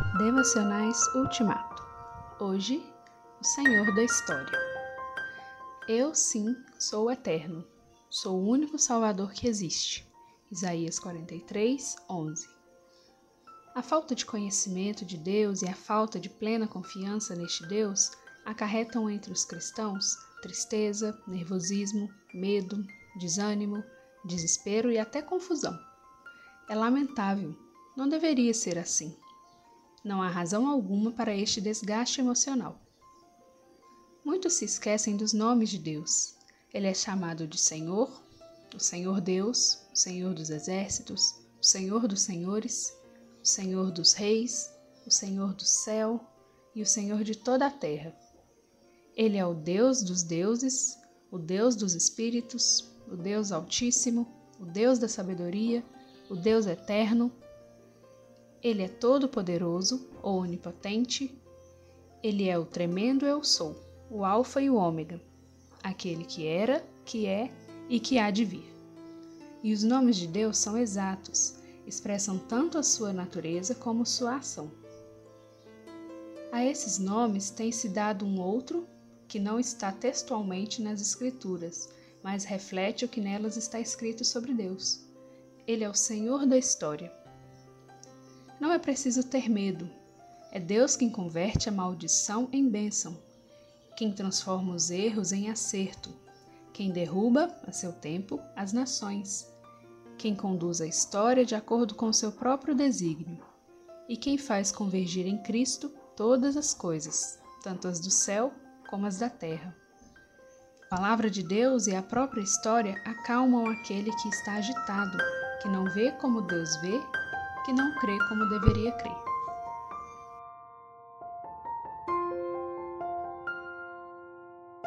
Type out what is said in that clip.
Devocionais Ultimato. Hoje, o Senhor da História. Eu, sim, sou o Eterno. Sou o único Salvador que existe. Isaías 43, 11. A falta de conhecimento de Deus e a falta de plena confiança neste Deus acarretam entre os cristãos tristeza, nervosismo, medo, desânimo, desespero e até confusão. É lamentável, não deveria ser assim. Não há razão alguma para este desgaste emocional. Muitos se esquecem dos nomes de Deus. Ele é chamado de Senhor, o Senhor Deus, o Senhor dos exércitos, o Senhor dos senhores, o Senhor dos reis, o Senhor do céu e o Senhor de toda a terra. Ele é o Deus dos deuses, o Deus dos espíritos, o Deus Altíssimo, o Deus da sabedoria, o Deus eterno, ele é todo-poderoso, ou onipotente. Ele é o tremendo eu sou, o Alfa e o Ômega, aquele que era, que é e que há de vir. E os nomes de Deus são exatos, expressam tanto a sua natureza como sua ação. A esses nomes tem-se dado um outro que não está textualmente nas Escrituras, mas reflete o que nelas está escrito sobre Deus. Ele é o Senhor da história não é preciso ter medo. É Deus quem converte a maldição em bênção, quem transforma os erros em acerto, quem derruba, a seu tempo, as nações, quem conduz a história de acordo com seu próprio desígnio, e quem faz convergir em Cristo todas as coisas, tanto as do céu como as da terra. A palavra de Deus e a própria história acalmam aquele que está agitado, que não vê como Deus vê que não crê como deveria crer.